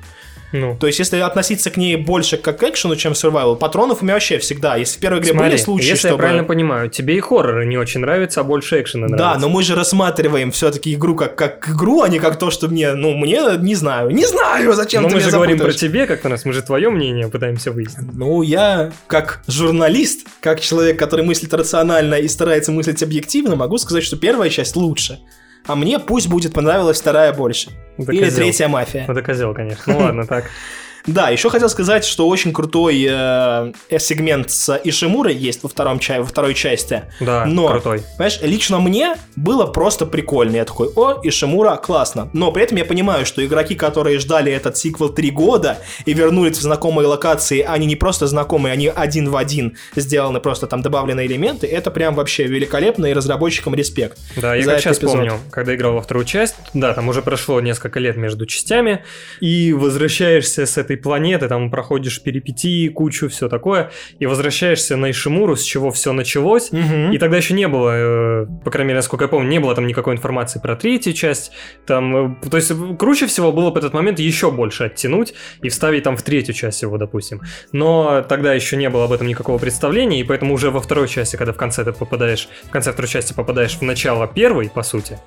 S1: Ну,
S2: То есть, если относиться к ней больше как к экшену, чем survival, патронов у меня вообще всегда. Если в первой игре
S1: смотри,
S2: были случаи,
S1: если
S2: чтобы...
S1: я правильно понимаю, тебе и хорроры не очень нравятся, а больше экшена нравится.
S2: Да, но мы же рассматриваем все-таки игру как, как игру, а не как то, что мне, ну, мне не знаю. Не знаю, зачем
S1: Но
S2: ты
S1: мы же говорим про
S2: запутаешь.
S1: тебе, как-то раз, мы же твое мнение пытаемся выяснить.
S2: Ну, я как журналист, как человек, который мыслит рационально и старается мыслить объективно, могу сказать, что первая часть лучше. А мне пусть будет понравилась вторая больше.
S1: Да
S2: Или
S1: козел.
S2: третья мафия.
S1: Ну, это козел, конечно. Ну ладно, так.
S2: Да, еще хотел сказать, что очень крутой э, сегмент с Ишимурой есть во, втором, ча- во второй части.
S1: Да,
S2: Но,
S1: крутой.
S2: Понимаешь, лично мне было просто прикольно. Я такой, о, Ишимура, классно. Но при этом я понимаю, что игроки, которые ждали этот сиквел три года и вернулись в знакомые локации, они не просто знакомые, они один в один сделаны, просто там добавлены элементы, это прям вообще великолепно, и разработчикам респект.
S1: Да, я как сейчас
S2: эпизод.
S1: помню, когда играл во вторую часть, да, там уже прошло несколько лет между частями, и возвращаешься с этой планеты, там проходишь перипетии, кучу, все такое, и возвращаешься на Ишимуру, с чего все началось,
S2: Мгм.
S1: и тогда еще не было, э, по крайней мере, насколько я помню, не было там никакой информации про третью часть. Там, э, то есть, э, круче всего было в этот момент еще больше оттянуть и вставить там в третью часть его, допустим. Но тогда еще не было об этом никакого представления, и поэтому уже во второй части, когда в конце ты попадаешь, в конце второй части попадаешь в начало первой, по сути,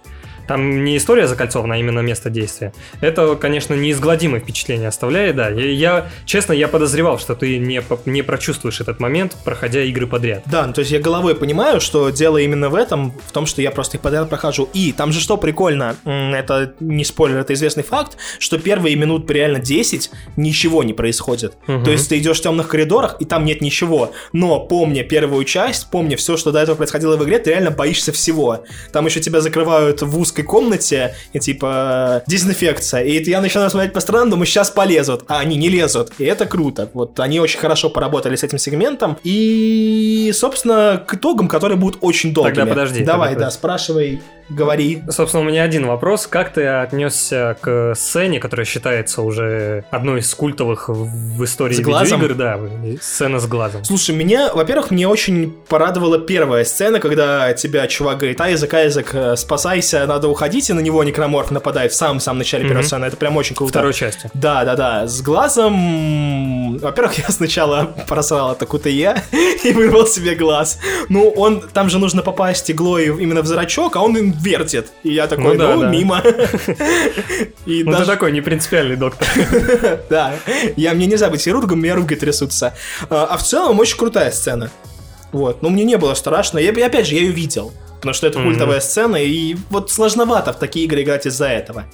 S1: там не история закольцована, а именно место действия. Это, конечно, неизгладимое впечатление оставляет, да. Я, я- честно, я подозревал, что ты не, не прочувствуешь этот момент, проходя игры подряд.
S2: Да, ну то есть я головой понимаю, что дело именно в этом, в том, что я просто их подряд прохожу. И там же что прикольно, это не спойлер, это известный факт, что первые минут реально 10 ничего не происходит.
S1: Мгм.
S2: То есть ты идешь в темных коридорах, и там нет ничего. Но помня первую часть, помня все, что до этого происходило в игре, ты реально боишься всего. Там еще тебя закрывают в узкой комнате, и типа дезинфекция. И я начинаю смотреть по сторонам, думаю, сейчас полезут. А они не лезут. И это круто. Вот они очень хорошо поработали с этим сегментом. И, собственно, к итогам, которые будут очень долгими.
S1: Тогда подожди,
S2: Давай,
S1: тогда
S2: да, спрашивай, говори.
S1: Собственно, у меня один вопрос. Как ты отнесся к сцене, которая считается уже одной из культовых в истории
S2: С глазом?
S1: видеоигр? Да, сцена с глазом.
S2: Слушай, меня, во-первых, мне очень порадовала первая сцена, когда тебя чувак говорит, Айзек, Айзек, э, спасайся, надо уходить, и на него некроморф нападает в самом-самом начале первой
S1: Мгм.
S2: сцены. Это прям очень круто.
S1: Второй части.
S2: Да, да, да. С глазом. Во-первых, я сначала просрал это я и вырвал себе глаз. Ну, он там же нужно попасть иглой именно в зрачок, а он вертит. И я такой,
S1: Ну да,
S2: ну,
S1: да.
S2: мимо. И
S1: Ну, ты
S2: даже
S1: такой непринципиальный доктор.
S2: да, я, мне нельзя быть хирургом, у меня руки трясутся. А, а в целом очень крутая сцена. Вот, но мне не было страшно. Я, опять же, я ее видел. Потому что это
S1: Мгм.
S2: культовая сцена, и вот сложновато в такие игры играть из-за этого.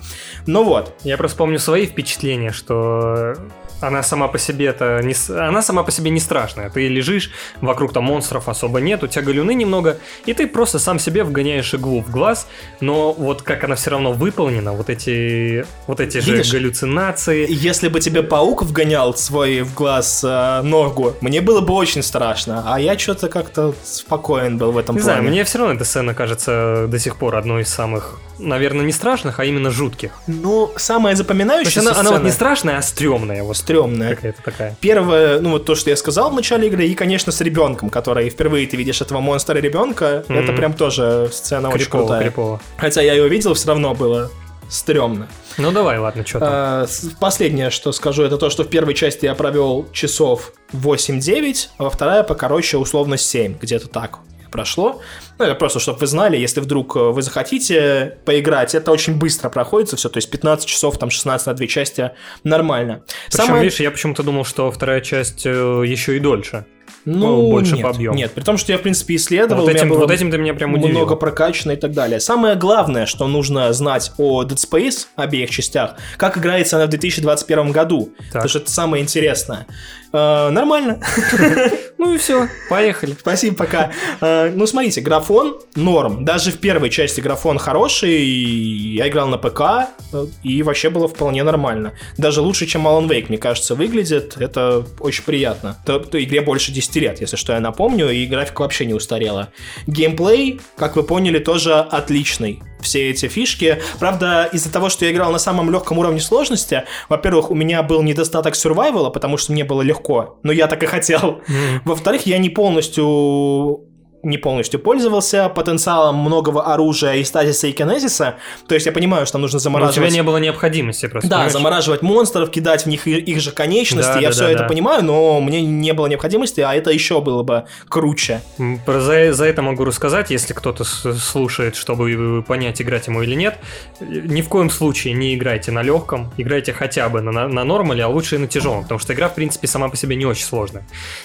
S2: Ну вот.
S1: Я просто помню свои впечатления, что она сама по себе это не, она сама по себе не страшная. Ты лежишь, вокруг там монстров особо нет, у тебя галюны немного, и ты просто сам себе вгоняешь иглу в глаз, но вот как она все равно выполнена, вот эти, вот эти
S2: Видишь?
S1: же галлюцинации.
S2: Если бы тебе паук вгонял свой в глаз э, ногу, мне было бы очень страшно. А я что-то как-то спокоен был в этом
S1: Не
S2: плане.
S1: знаю, мне все равно эта сцена кажется до сих пор одной из самых, наверное, не страшных, а именно жутких.
S2: Ну, самая запоминающаяся
S1: она, она вот не
S2: сцена-
S1: страшная, а стрёмная, вот
S2: стрёмная.
S1: какая-то такая.
S2: Первое, ну вот то, что я сказал в начале игры, и, конечно, с ребенком, который впервые ты видишь этого монстра ребенка,
S1: Мгм.
S2: это прям тоже сцена очень
S1: Крипово,
S2: крутая.
S1: крипово.
S2: Хотя я ее видел, все равно было стрёмно.
S1: Ну давай, ладно, что там.
S2: А, Последнее, что скажу, это то, что в первой части я провел часов 8-9, а во вторая покороче условно 7, где-то так прошло. Ну, это просто, чтобы вы знали, если вдруг э, вы захотите поиграть, это очень быстро проходится все, то есть 15 часов, там 16 на две части, нормально.
S1: Причем,
S2: Самое-
S1: видишь, я почему-то думал, что вторая часть э, еще и дольше.
S2: Ну,
S1: Ну, больше
S2: нет,
S1: по объему.
S2: Нет, при том, что я, в принципе, исследовал,
S1: вот, этим, вот этим ты меня прям удивил.
S2: много прокачано и так далее. Самое главное, что нужно знать о Dead Space, обеих частях, как играется она в 2021 году.
S1: Так.
S2: Потому что это самое интересное. Э, нормально.
S1: Ну и все, поехали.
S2: Спасибо, пока. Э, ну, смотрите, графон норм. Даже в первой части графон хороший. Я играл на ПК, э, и вообще было вполне нормально. Даже лучше, чем Alan Wake, мне кажется, выглядит. Это очень приятно. То, то игре больше 10 лет, если что, я напомню, и графика вообще не устарела. Геймплей, как вы поняли, тоже отличный. Все эти фишки. Правда, из-за того, что я играл на самом легком уровне сложности, во-первых, у меня был недостаток сурвайвала, потому что мне было легко, но я так и хотел. Во-вторых, я не полностью не полностью пользовался потенциалом многого оружия и стазиса и кинезиса. То есть я понимаю, что там нужно
S1: Но у тебя
S2: замораживать...
S1: не было необходимости просто.
S2: Да,
S1: понимаешь?
S2: замораживать монстров, кидать в них их же конечности.
S1: Да,
S2: я
S1: да,
S2: все
S1: да,
S2: это
S1: да.
S2: понимаю, но мне не было необходимости, а это еще было бы круче.
S1: Про- За, за это могу рассказать, если кто-то слушает, чтобы понять, играть ему или нет. Ни в коем случае не играйте на легком, играйте хотя бы на, на, на нормале, а лучше и на тяжелом, потому что игра, в принципе, сама по себе не очень сложная.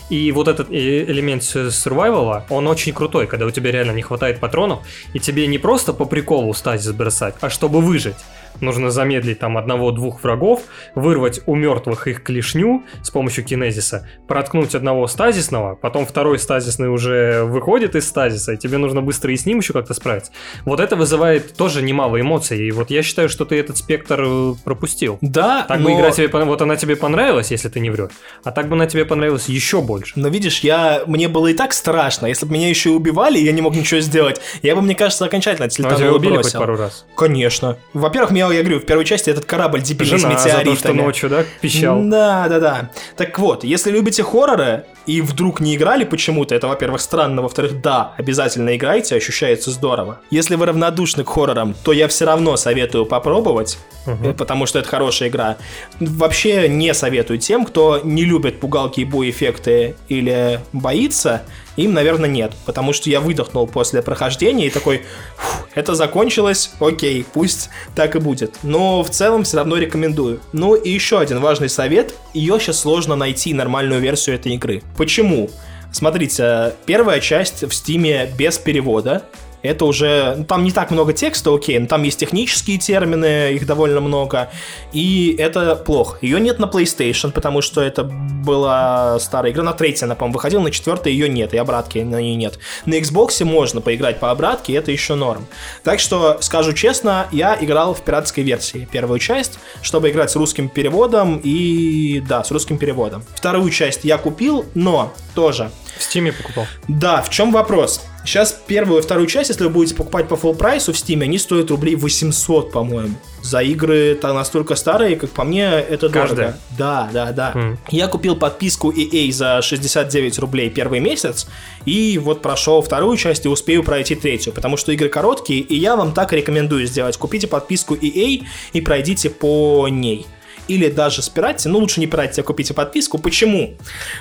S1: И вот этот э, элемент survival, он очень крутой, когда у тебя реально не хватает патронов, и тебе не просто по приколу стазис бросать, а чтобы выжить. Нужно замедлить там одного-двух врагов, вырвать у мертвых их клешню с помощью кинезиса, проткнуть одного стазисного, потом второй стазисный уже выходит из стазиса, и тебе нужно быстро и с ним еще как-то справиться. Вот это вызывает тоже немало эмоций, и вот я считаю, что ты этот спектр э, пропустил.
S2: Да,
S1: Так
S2: но...
S1: бы игра тебе, вот она тебе понравилась, если ты не врешь, а так бы она тебе понравилась еще больше.
S2: Но видишь, я мне было и так страшно. Если бы меня еще и убивали, я не мог ничего сделать. Я бы, мне кажется, окончательно
S1: Ну, а тебя убили хоть
S2: бросил.
S1: пару раз?
S2: Конечно. Во-первых, меня, я говорю, в первой части этот корабль дебильный с
S1: Жена за то, что ночью, да, пищал.
S2: Да, да, да. Так вот, если любите хорроры и вдруг не играли почему-то, это, во-первых, странно, во-вторых, да, обязательно играйте, ощущается здорово. Если вы равнодушны к хоррорам, то я все равно советую попробовать, э, потому что это хорошая игра. Вообще не советую тем, кто не любит пугалки и бу-эффекты или боится, им, наверное, нет, потому что я выдохнул после прохождения и такой, «Фух, это закончилось, окей, пусть так и будет. Но в целом все равно рекомендую. Ну и еще один важный совет, ее сейчас сложно найти нормальную версию этой игры. Почему? Смотрите, первая часть в Стиме без перевода, это уже... ну, Там не так много текста, окей, но там есть технические термины, их довольно много, и это плохо. Ее нет на PlayStation, потому что это была старая игра, на третьей она, по-моему, выходила, на четвертой ее нет, и обратки на ней нет. На Xbox можно поиграть по обратке, это еще норм. Так что, скажу честно, я играл в пиратской версии первую часть, чтобы играть с русским переводом, и да, с русским переводом. Вторую часть я купил, но тоже
S1: В Стиме покупал.
S2: да, в чем вопрос? Сейчас первую и вторую часть, если вы будете покупать по full прайсу в Steam, они стоят рублей 800, по-моему. За игры-то настолько старые, как по мне, это
S1: Каждая?
S2: дорого. Да, да, да.
S1: Мгм.
S2: Я купил подписку EA за 69 рублей первый месяц, и вот прошел вторую часть и успею пройти третью, потому что игры короткие, и я вам так рекомендую сделать. Купите подписку EA и пройдите по ней. Или даже спиратьте, ну лучше не пиратьте, а купите подписку. Почему?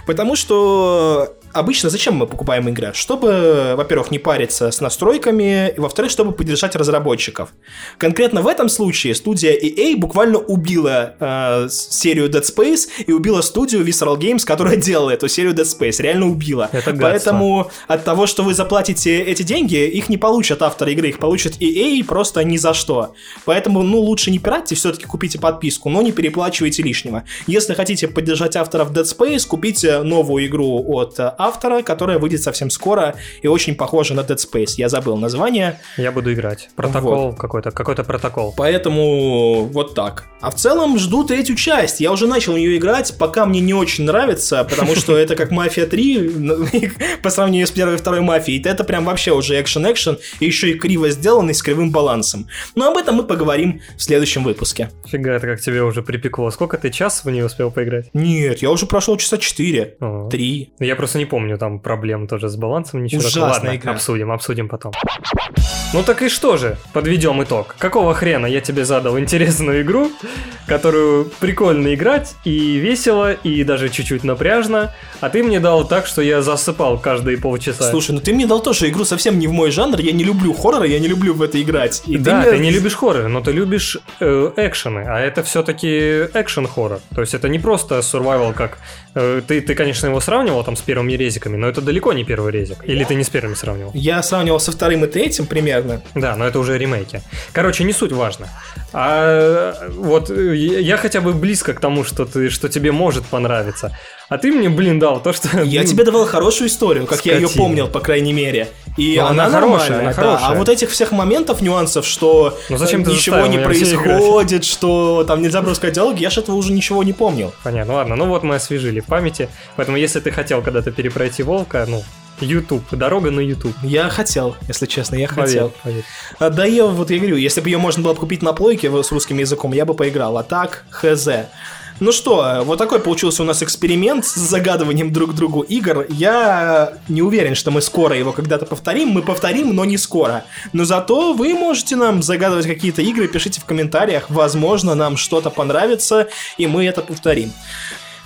S2: Потому что обычно зачем мы покупаем игры? Чтобы, во-первых, не париться с настройками, и во-вторых, чтобы поддержать разработчиков. Конкретно в этом случае студия EA буквально убила э, серию Dead Space и убила студию Visceral Games, которая делала эту серию Dead Space. Реально убила.
S1: Это гадство.
S2: Поэтому от того, что вы заплатите эти деньги, их не получат авторы игры, их получат EA просто ни за что. Поэтому, ну, лучше не пиратьте, все-таки купите подписку, но не переплачивайте лишнего. Если хотите поддержать авторов Dead Space, купите новую игру от э, автора, которая выйдет совсем скоро и очень похожа на Dead Space. Я забыл название.
S1: Я буду играть. Протокол какой-то, какой-то протокол.
S2: Поэтому вот так. А в целом жду третью часть. Я уже начал в нее играть, пока мне не очень нравится, потому что это как Мафия 3 ну, по сравнению с первой и второй Мафией. Это прям вообще уже экшен-экшен, и еще и криво сделанный с кривым балансом. Но об этом мы поговорим в следующем выпуске.
S1: Фига, это как тебе уже припекло. Сколько ты час в нее успел поиграть?
S2: Нет, я уже прошел часа 4,
S1: О.
S2: 3.
S1: Я просто не помню там проблем тоже с балансом, ничего
S2: Ужасная
S1: такого. Ладно,
S2: игра.
S1: обсудим, обсудим потом. Ну так и что же, подведем итог. Какого хрена я тебе задал интересную игру, которую прикольно играть, и весело, и даже чуть-чуть напряжно, а ты мне дал так, что я засыпал каждые полчаса.
S2: Слушай, ну ты мне дал тоже игру совсем не в мой жанр, я не люблю хорроры, я не люблю в это играть. И
S1: да,
S2: мне-
S1: ты не любишь хорроры, но ты любишь э, экшены, а это все-таки экшен-хоррор. То есть это не просто survival, как... э, ты, ты, конечно, его сравнивал там с первыми резиками, но это далеко не первый резик. Или ты не с первыми сравнивал?
S2: Я сравнивал со вторым и третьим примерно.
S1: Да, но это уже ремейки. Короче, не суть важно. А вот э, я хотя бы близко к тому, что, ты, что тебе может понравиться. А ты мне, блин, дал то, что...
S2: Я тебе давал хорошую историю, как я ее
S1: Скотина.
S2: помнил, по крайней мере. И
S1: Ну,
S2: она,
S1: она хорошая,
S2: нормальная,
S1: она
S2: да.
S1: хорошая.
S2: А вот этих всех моментов, нюансов, что
S1: Ну зачем ты
S2: ничего не происходит, что там нельзя пропускать диалоги, я же этого уже ничего не помнил.
S1: Понятно, ладно, ну вот мы освежили в памяти. Поэтому если ты хотел когда-то перепройти Волка, ну, YouTube, дорога на YouTube.
S2: Я хотел, если честно, я хотел.
S1: поверь.
S2: А, Да я вот я говорю, если бы ее можно было купить на плойке с русским языком, я бы поиграл. А так, хз. Ну что, вот такой получился у нас эксперимент с загадыванием друг другу игр. Я не уверен, что мы скоро его когда-то повторим. Мы повторим, но не скоро. Но зато вы можете нам загадывать какие-то игры, пишите в комментариях. Возможно, нам что-то понравится, и мы это повторим.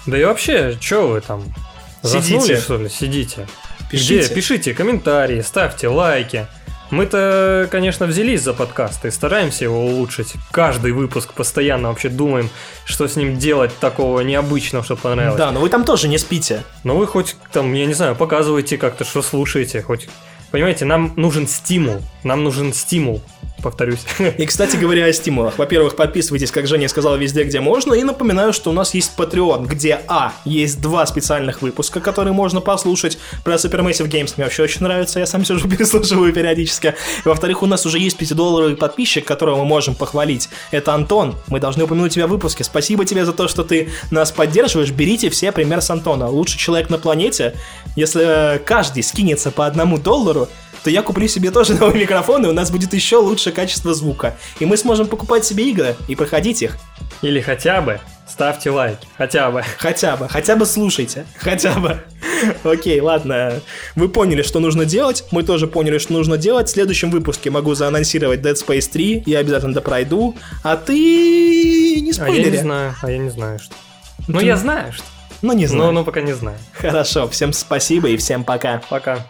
S1: Да и вообще, что вы там? Заснули,
S2: Сидите.
S1: что ли? Сидите.
S2: Пишите.
S1: Где? Пишите комментарии, ставьте лайки. Мы-то, конечно, взялись за подкаст и стараемся его улучшить. Каждый выпуск постоянно вообще думаем, что с ним делать такого необычного, чтобы понравилось.
S2: Да, но вы там тоже не спите.
S1: Но вы хоть там, я не знаю, показываете как-то, что слушаете, хоть... Понимаете, нам нужен стимул. Нам нужен стимул повторюсь.
S2: И, кстати говоря, о стимулах. Во-первых, подписывайтесь, как Женя сказал, везде, где можно. И напоминаю, что у нас есть Patreon, где, а, есть два специальных выпуска, которые можно послушать. Про Supermassive Games мне вообще очень нравится, я сам сижу, переслушиваю периодически. И, во-вторых, у нас уже есть 5-долларовый подписчик, которого мы можем похвалить. Это Антон. Мы должны упомянуть тебя в выпуске. Спасибо тебе за то, что ты нас поддерживаешь. Берите все пример с Антона. Лучший человек на планете. Если каждый скинется по одному доллару, то я куплю себе тоже новый микрофон, и у нас будет еще лучше качество звука. И мы сможем покупать себе игры и проходить их.
S1: Или хотя бы ставьте лайк. Хотя бы.
S2: Хотя бы. Хотя бы слушайте. Хотя бы. Окей, ладно. Вы поняли, что нужно делать. Мы тоже поняли, что нужно делать. В следующем выпуске могу заанонсировать Dead Space 3. Я обязательно пройду. А ты не спойлери.
S1: А я не знаю. А я не знаю, что. Ну, я знаю, что.
S2: Ну, не знаю.
S1: Но, но пока не знаю.
S2: Хорошо. Всем спасибо и всем пока.
S1: Пока.